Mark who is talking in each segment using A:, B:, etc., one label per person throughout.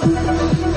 A: Thank you.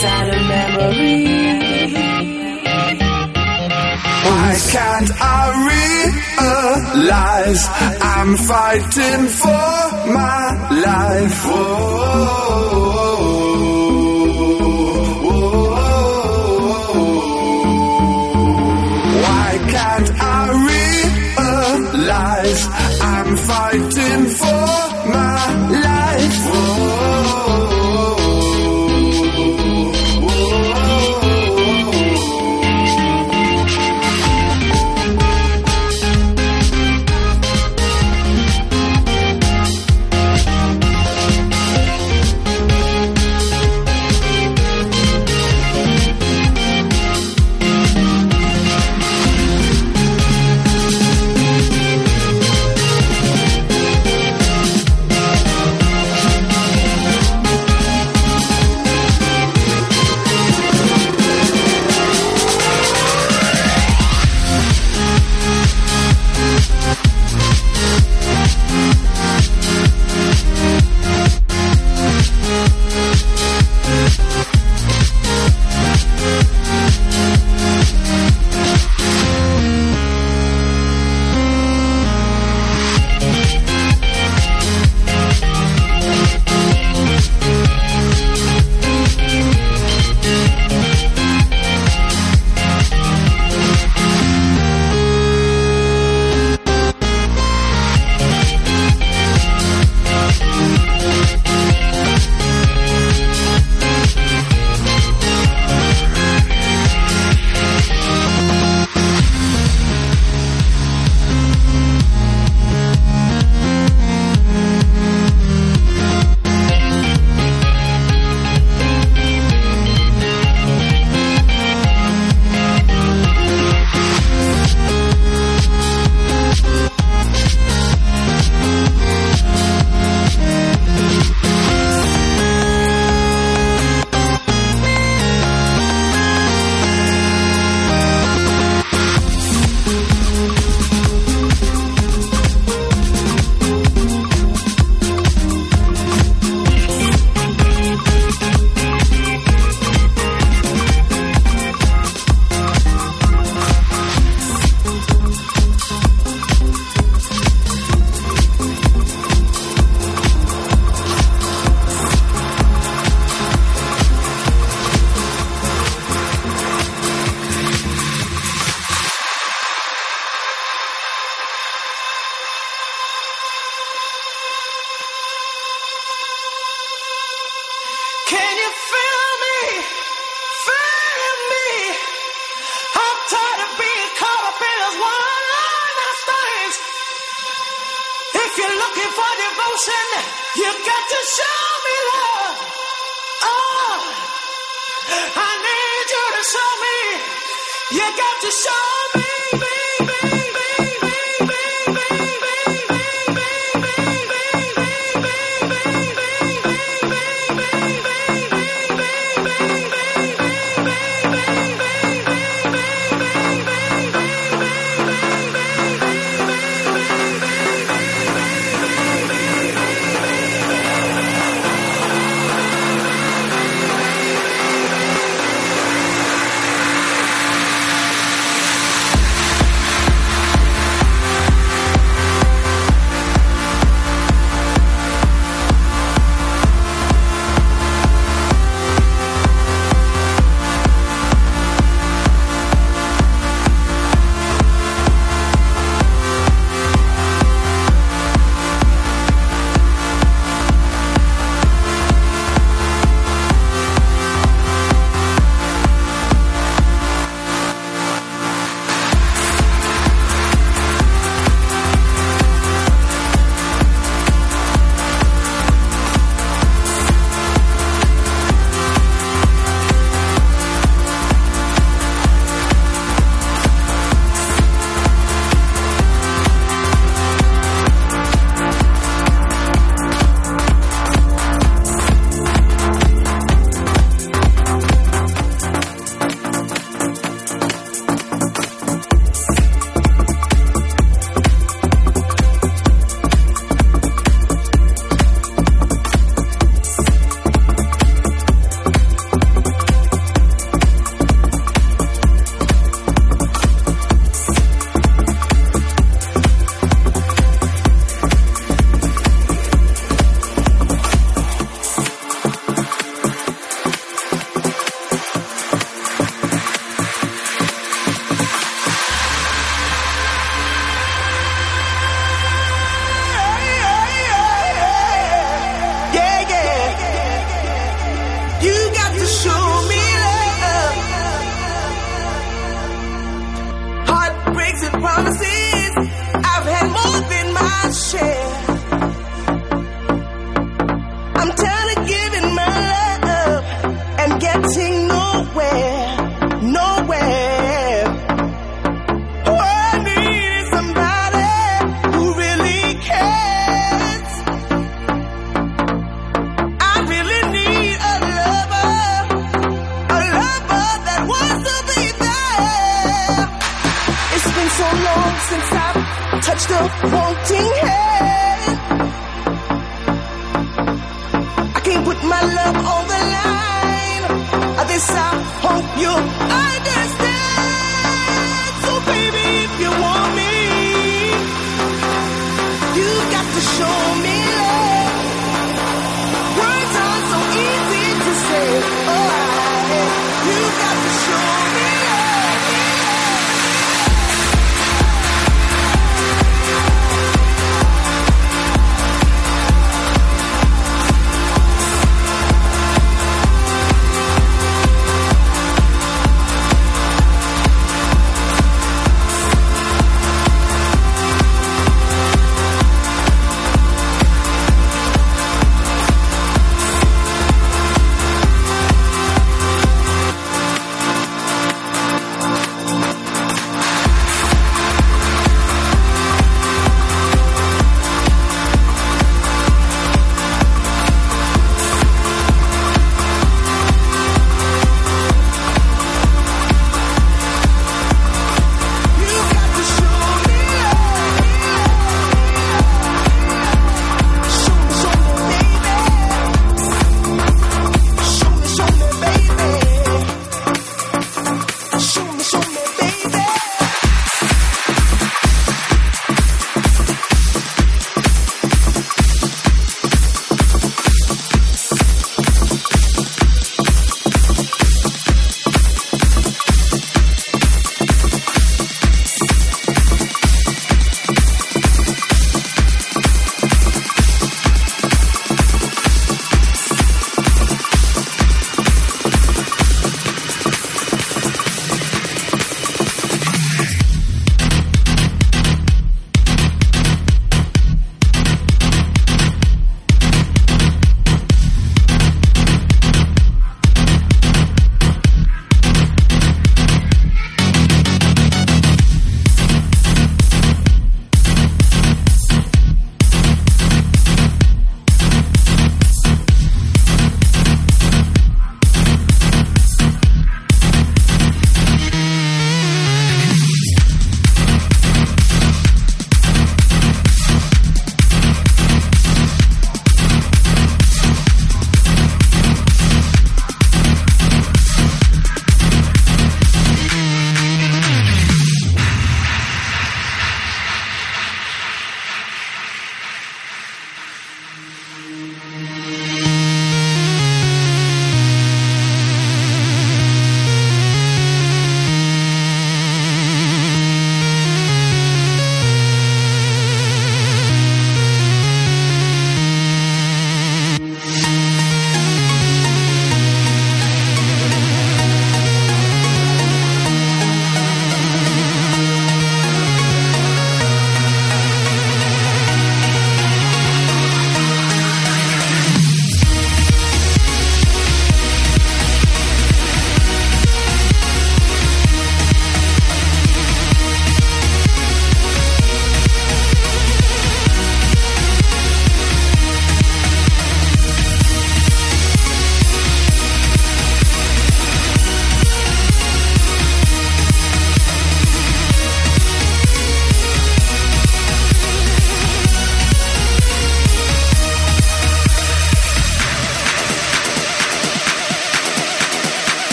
B: inside a memory.
C: Why can't I realize I'm fighting for my life? Why can't I realize I'm fighting for
B: devotion. You got to show me love. Oh, I need you to show me. You got to show so long